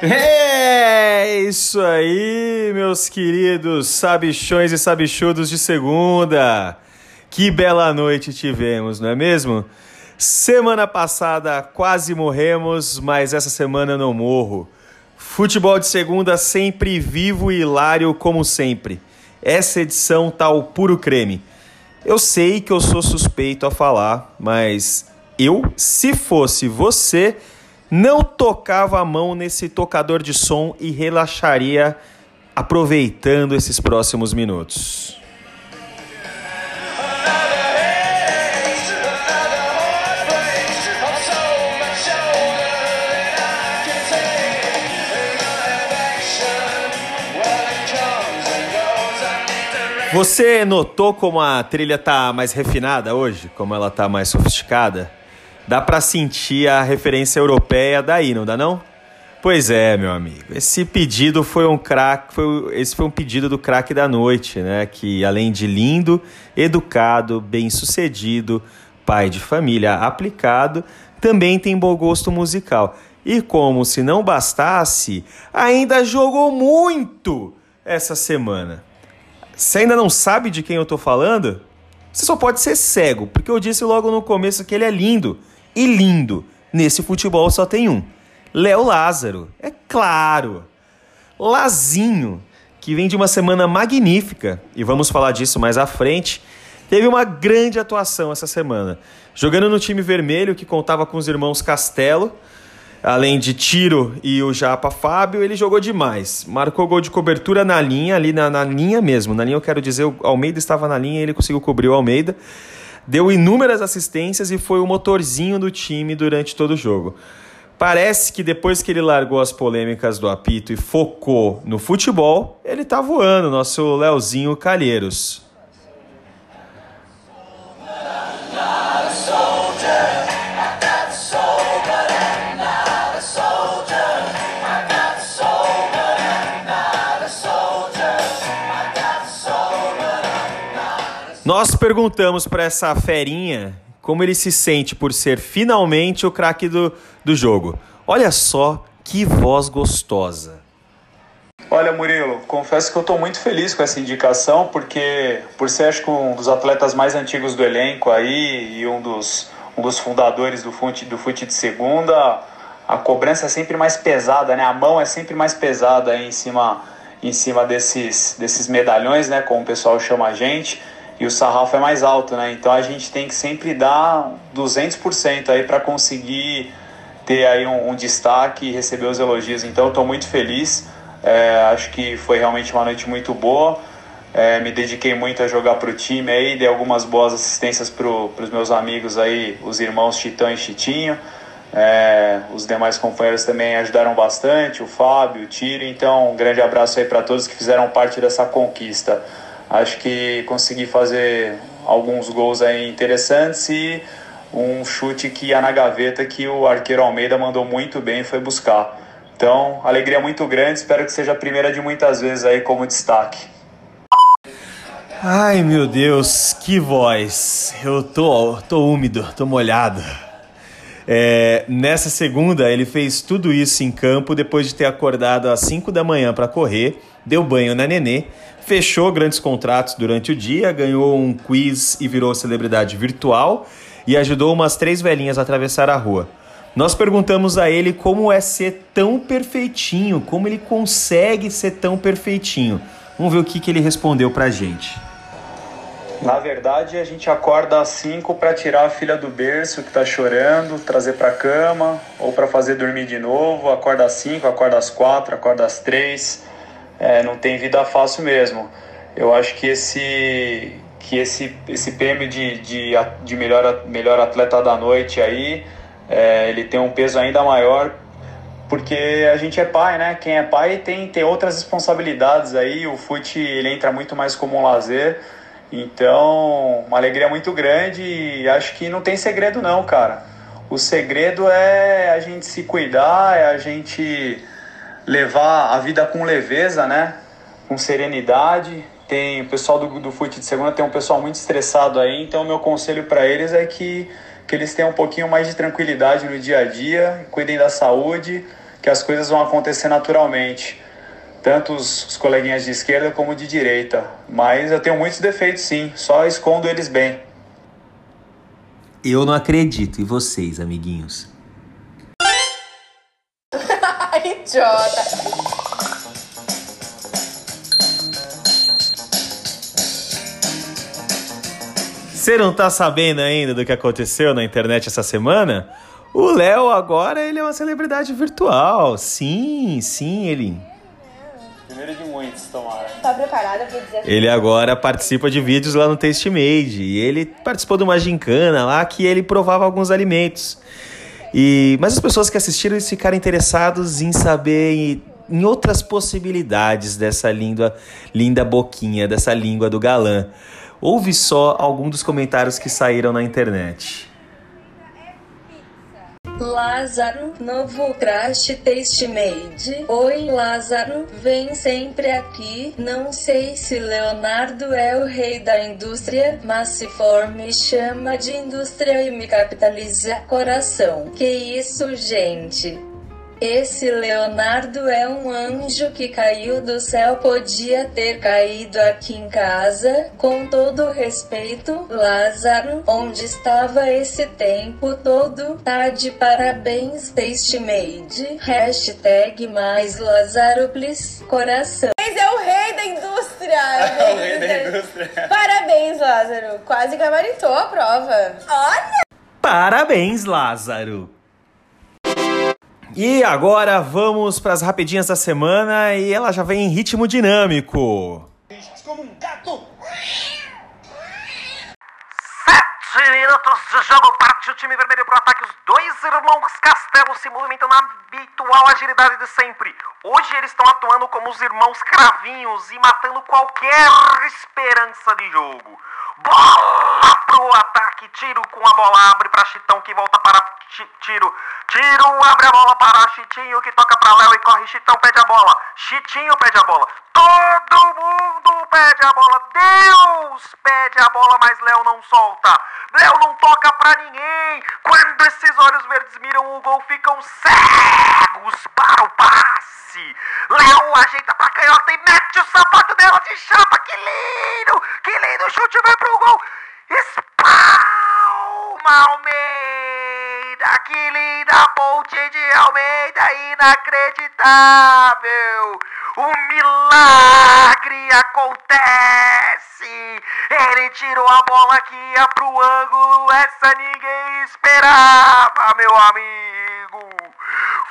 É isso aí, meus queridos sabichões e sabichudos de segunda. Que bela noite tivemos, não é mesmo? Semana passada quase morremos, mas essa semana eu não morro. Futebol de segunda sempre vivo e hilário como sempre. Essa edição tá o puro creme. Eu sei que eu sou suspeito a falar, mas eu, se fosse você, não tocava a mão nesse tocador de som e relaxaria aproveitando esses próximos minutos. Você notou como a trilha tá mais refinada hoje? Como ela tá mais sofisticada? Dá para sentir a referência europeia daí, não dá não? Pois é, meu amigo. Esse pedido foi um craque, foi, esse foi um pedido do craque da noite, né? Que além de lindo, educado, bem-sucedido, pai de família aplicado, também tem bom gosto musical. E como se não bastasse, ainda jogou muito essa semana. Você ainda não sabe de quem eu tô falando? Você só pode ser cego, porque eu disse logo no começo que ele é lindo. E lindo. Nesse futebol só tem um. Léo Lázaro. É claro. Lazinho, que vem de uma semana magnífica, e vamos falar disso mais à frente, teve uma grande atuação essa semana. Jogando no time vermelho, que contava com os irmãos Castelo, Além de Tiro e o Japa Fábio, ele jogou demais. Marcou gol de cobertura na linha, ali na, na linha mesmo. Na linha eu quero dizer, o Almeida estava na linha e ele conseguiu cobrir o Almeida. Deu inúmeras assistências e foi o motorzinho do time durante todo o jogo. Parece que depois que ele largou as polêmicas do apito e focou no futebol, ele tá voando, nosso Leozinho Calheiros. Perguntamos para essa ferinha como ele se sente por ser finalmente o craque do, do jogo. Olha só que voz gostosa. Olha, Murilo, confesso que eu estou muito feliz com essa indicação, porque por ser acho que um dos atletas mais antigos do elenco aí e um dos, um dos fundadores do fute, do fute de segunda, a cobrança é sempre mais pesada, né? A mão é sempre mais pesada em cima, em cima desses, desses medalhões, né? Como o pessoal chama a gente e o sarrafo é mais alto, né? Então a gente tem que sempre dar 200% aí para conseguir ter aí um, um, destaque e receber os elogios. Então estou muito feliz. É, acho que foi realmente uma noite muito boa. É, me dediquei muito a jogar para o time aí, dei algumas boas assistências para os meus amigos aí, os irmãos Titã e Chitinho. É, os demais companheiros também ajudaram bastante, o Fábio, o Tiro. Então, um grande abraço aí para todos que fizeram parte dessa conquista acho que consegui fazer alguns gols aí interessantes e um chute que ia na gaveta que o arqueiro Almeida mandou muito bem e foi buscar. Então, alegria muito grande, espero que seja a primeira de muitas vezes aí como destaque. Ai meu Deus, que voz! Eu tô, tô úmido, tô molhado. É, nessa segunda, ele fez tudo isso em campo depois de ter acordado às 5 da manhã para correr, deu banho na nenê fechou grandes contratos durante o dia, ganhou um quiz e virou celebridade virtual e ajudou umas três velhinhas a atravessar a rua. Nós perguntamos a ele como é ser tão perfeitinho, como ele consegue ser tão perfeitinho. Vamos ver o que, que ele respondeu pra gente. Na verdade, a gente acorda às 5 para tirar a filha do berço que está chorando, trazer para cama ou para fazer dormir de novo. Acorda às 5, acorda às 4, acorda às 3 é, não tem vida fácil mesmo. Eu acho que esse que esse esse prêmio de, de, de melhor melhor atleta da noite aí é, ele tem um peso ainda maior porque a gente é pai, né? Quem é pai tem, tem outras responsabilidades aí. O fute ele entra muito mais como um lazer. Então, uma alegria muito grande e acho que não tem segredo não, cara. O segredo é a gente se cuidar, é a gente levar a vida com leveza, né? Com serenidade. Tem o pessoal do, do fute de segunda tem um pessoal muito estressado aí, então meu conselho para eles é que, que eles tenham um pouquinho mais de tranquilidade no dia a dia, cuidem da saúde, que as coisas vão acontecer naturalmente. Tanto os, os coleguinhas de esquerda como de direita. Mas eu tenho muitos defeitos sim, só escondo eles bem. Eu não acredito. E vocês, amiguinhos? Idiota. Você não tá sabendo ainda do que aconteceu na internet essa semana? O Léo agora ele é uma celebridade virtual. Sim, sim, ele. Primeiro de muitos, tomara. Tá preparada pra dizer Ele agora participa de vídeos lá no Taste Made. E ele participou de uma gincana lá que ele provava alguns alimentos. E mas as pessoas que assistiram eles ficaram interessados em saber em outras possibilidades dessa língua, linda boquinha, dessa língua do galã. Ouve só algum dos comentários que saíram na internet. Lázaro, novo crash taste made. Oi, Lázaro, vem sempre aqui. Não sei se Leonardo é o rei da indústria, mas se for, me chama de indústria e me capitaliza coração. Que isso, gente? Esse Leonardo é um anjo que caiu do céu, podia ter caído aqui em casa. Com todo respeito, Lázaro, onde estava esse tempo todo? Tá de parabéns, Taste Made. Hashtag mais Lázaro, please, coração. Mas é o rei da indústria! É o rei da indústria. Parabéns, Lázaro. Quase gabaritou a prova. Olha! Parabéns, Lázaro! E agora vamos para as rapidinhas da semana e ela já vem em ritmo dinâmico. Como um gato. Sete minutos de jogo, parte o time vermelho pro ataque. Os dois irmãos Castelo se movimentam na habitual agilidade de sempre. Hoje eles estão atuando como os irmãos Cravinhos e matando qualquer esperança de jogo. Bola pro ataque, tiro com a bola, abre para Chitão que volta para Tiro. Tiro abre a bola para Chitinho que toca para Léo e corre. Chitão pede a bola. Chitinho pede a bola. Todo mundo pede a bola. Deus pede a bola, mas Léo não solta. Léo não toca pra ninguém. Quando esses olhos verdes miram o gol, ficam cegos para o passe. Léo ajeita pra canhota e mete o sapato dela de chapa. Que lindo! Que lindo! O chute vai pro gol. Espalma Almeida! Que linda ponte de Almeida! Inacreditável! Um milagre acontece! Ele tirou a bola que ia pro ângulo, essa ninguém esperava, meu amigo!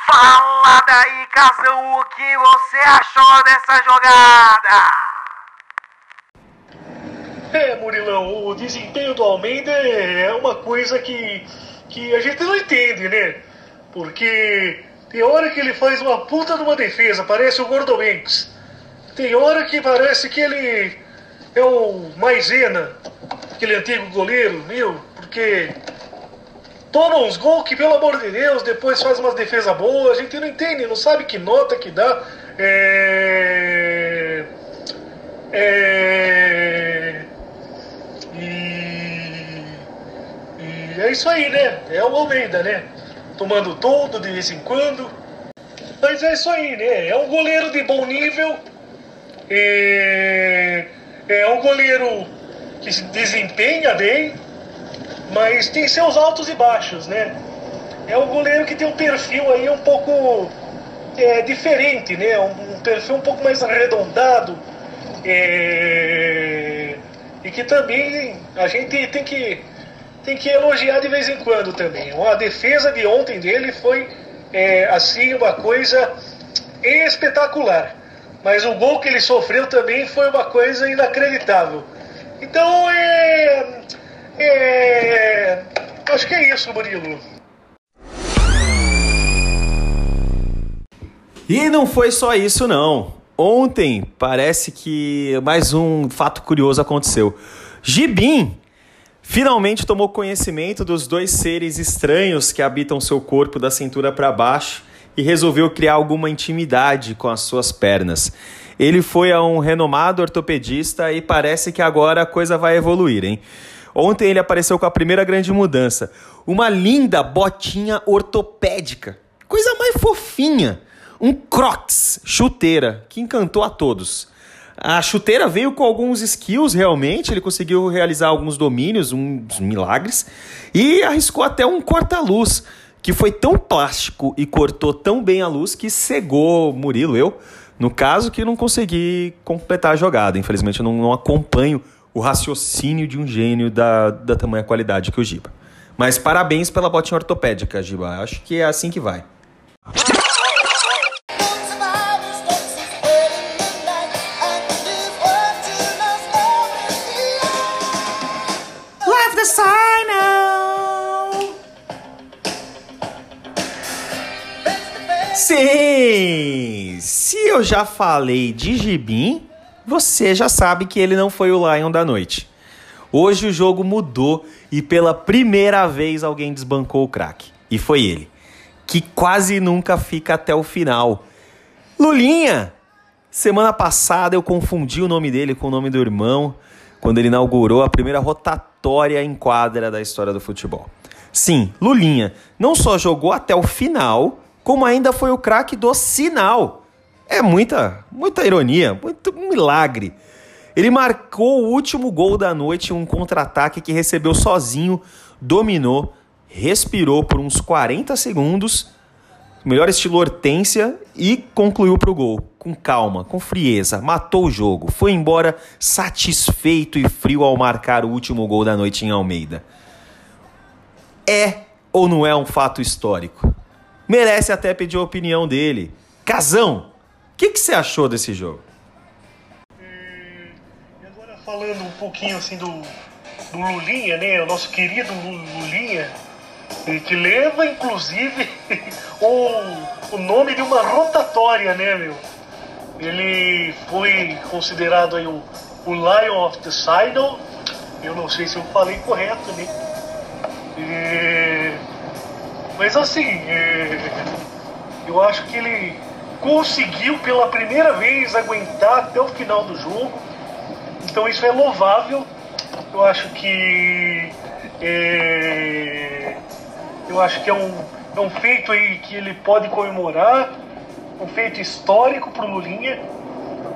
Fala daí, Casão, o que você achou dessa jogada? Murilão, o desempenho do Almeida é uma coisa que, que a gente não entende, né? Porque tem hora que ele faz uma puta de uma defesa, parece o Gordo Banks. Tem hora que parece que ele é o Maisena, aquele antigo goleiro, meu, porque toma uns gols que, pelo amor de Deus, depois faz umas defesas boas, a gente não entende, não sabe que nota que dá. É... É... E... e é isso aí, né? É o Almeida, né? Tomando todo de vez em quando. Mas é isso aí, né? É um goleiro de bom nível. É, é um goleiro que se desempenha bem, mas tem seus altos e baixos, né? É um goleiro que tem um perfil aí um pouco é, diferente, né? Um, perfil um pouco mais arredondado. É, e que também a gente tem que, tem que elogiar de vez em quando também. A defesa de ontem dele foi é, assim uma coisa espetacular. Mas o gol que ele sofreu também foi uma coisa inacreditável. Então é. é acho que é isso, Murilo. E não foi só isso, não. Ontem parece que mais um fato curioso aconteceu. Gibim finalmente tomou conhecimento dos dois seres estranhos que habitam seu corpo da cintura para baixo e resolveu criar alguma intimidade com as suas pernas. Ele foi a um renomado ortopedista e parece que agora a coisa vai evoluir, hein? Ontem ele apareceu com a primeira grande mudança: uma linda botinha ortopédica. Coisa mais fofinha. um Crocs chuteira que encantou a todos. A chuteira veio com alguns skills realmente, ele conseguiu realizar alguns domínios, uns milagres, e arriscou até um corta-luz, que foi tão plástico e cortou tão bem a luz que cegou Murilo, eu, no caso, que não consegui completar a jogada. Infelizmente, eu não, não acompanho o raciocínio de um gênio da, da tamanha qualidade que o Giba. Mas parabéns pela botinha ortopédica, Giba. Acho que é assim que vai. Já falei de Gibim, você já sabe que ele não foi o Lion da noite. Hoje o jogo mudou e pela primeira vez alguém desbancou o craque. E foi ele, que quase nunca fica até o final. Lulinha! Semana passada eu confundi o nome dele com o nome do irmão quando ele inaugurou a primeira rotatória em quadra da história do futebol. Sim, Lulinha não só jogou até o final, como ainda foi o craque do sinal. É muita, muita ironia, muito milagre. Ele marcou o último gol da noite um contra-ataque que recebeu sozinho, dominou, respirou por uns 40 segundos, melhor estilo Hortência e concluiu para o gol. Com calma, com frieza, matou o jogo, foi embora satisfeito e frio ao marcar o último gol da noite em Almeida. É ou não é um fato histórico? merece até pedir a opinião dele. Casão, que, que você achou desse jogo? E agora falando um pouquinho assim do, do Lulinha, né? O nosso querido Lulinha, que leva inclusive o, o nome de uma rotatória, né, meu? Ele foi considerado aí o, o Lion of the Sidle. Eu não sei se eu falei correto, né? E mas assim, é... eu acho que ele conseguiu pela primeira vez aguentar até o final do jogo. Então isso é louvável. Eu acho que é... eu acho que é um, é um feito aí que ele pode comemorar, um feito histórico para o Lulinha.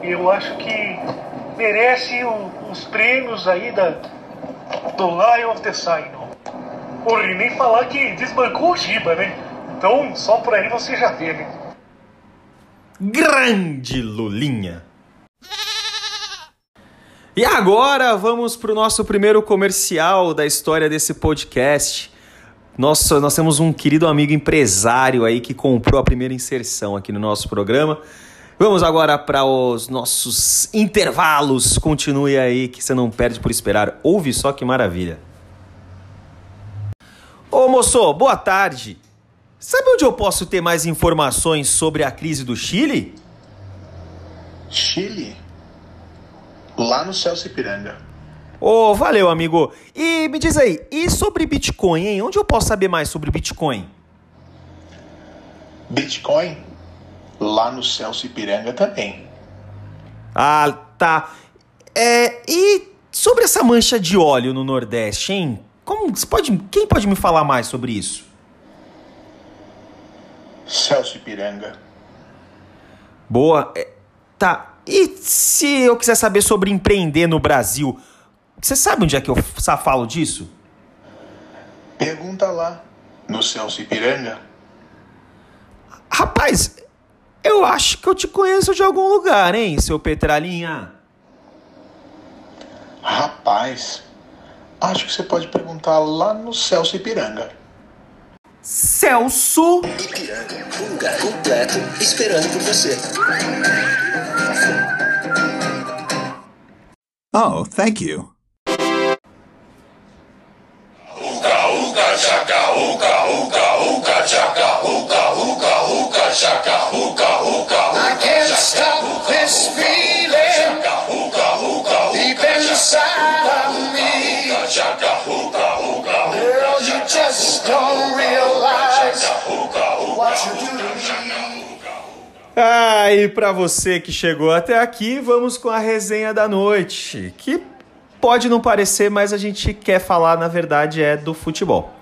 Eu acho que merece o, os prêmios aí da do Lion of the Sign. Porra, e nem falar que desbancou o Giba, né? Então, só por aí você já vê, né? Grande Lulinha! E agora vamos para o nosso primeiro comercial da história desse podcast. Nossa, nós temos um querido amigo empresário aí que comprou a primeira inserção aqui no nosso programa. Vamos agora para os nossos intervalos. Continue aí que você não perde por esperar. Ouve só que maravilha. Ô moço, boa tarde. Sabe onde eu posso ter mais informações sobre a crise do Chile? Chile? Lá no Celso Ipiranga. Ô, oh, valeu, amigo. E me diz aí, e sobre Bitcoin, hein? Onde eu posso saber mais sobre Bitcoin? Bitcoin? Lá no Celso Ipiranga também. Ah, tá. É, e sobre essa mancha de óleo no Nordeste, hein? Como, pode, quem pode me falar mais sobre isso? Celso Ipiranga. Boa. É, tá. E se eu quiser saber sobre empreender no Brasil, você sabe onde é que eu falo disso? Pergunta lá, no Celso Ipiranga. Rapaz, eu acho que eu te conheço de algum lugar, hein, seu Petralinha? Rapaz, Acho que você pode perguntar lá no Celso Ipiranga. Celso Ipiranga, um lugar completo esperando por você. Oh, thank you. Uka uka chaka uka uka Ah, e para você que chegou até aqui, vamos com a resenha da noite, que pode não parecer, mas a gente quer falar, na verdade, é do futebol.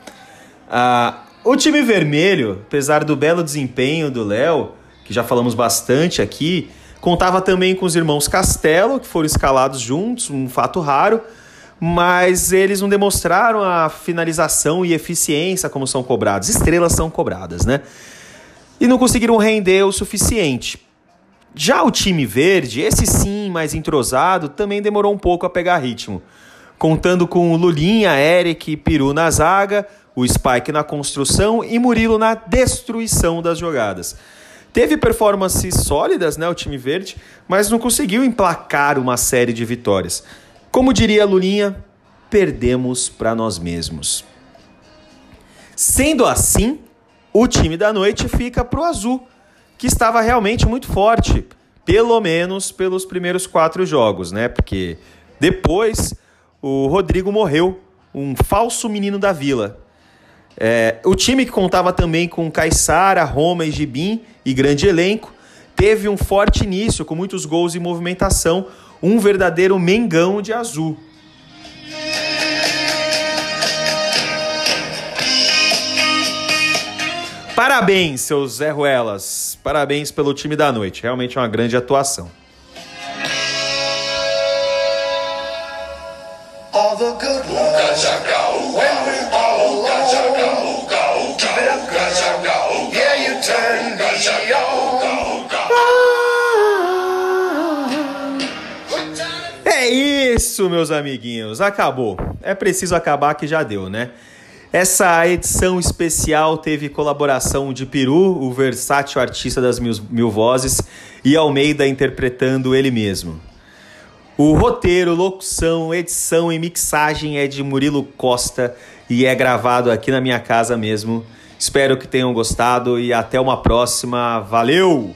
Ah, o time vermelho, apesar do belo desempenho do Léo, que já falamos bastante aqui, contava também com os irmãos Castelo, que foram escalados juntos, um fato raro, mas eles não demonstraram a finalização e eficiência como são cobrados. Estrelas são cobradas, né? E não conseguiram render o suficiente. Já o time verde, esse sim mais entrosado, também demorou um pouco a pegar ritmo. Contando com Lulinha, Eric e Peru na zaga, o Spike na construção e Murilo na destruição das jogadas. Teve performances sólidas, né, o time verde, mas não conseguiu emplacar uma série de vitórias. Como diria Lulinha, perdemos para nós mesmos. Sendo assim, o time da noite fica pro azul, que estava realmente muito forte, pelo menos pelos primeiros quatro jogos, né? Porque depois o Rodrigo morreu, um falso menino da vila. É, o time que contava também com Caissara, Roma e Gibim e grande elenco, teve um forte início com muitos gols e movimentação, um verdadeiro Mengão de azul. Parabéns, seus Zé Ruelas. Parabéns pelo time da noite. Realmente é uma grande atuação. All the good. É isso, meus amiguinhos. Acabou. É preciso acabar que já deu, né? Essa edição especial teve colaboração de Peru, o versátil artista das mil, mil vozes, e Almeida interpretando ele mesmo. O roteiro, locução, edição e mixagem é de Murilo Costa e é gravado aqui na minha casa mesmo. Espero que tenham gostado e até uma próxima. Valeu!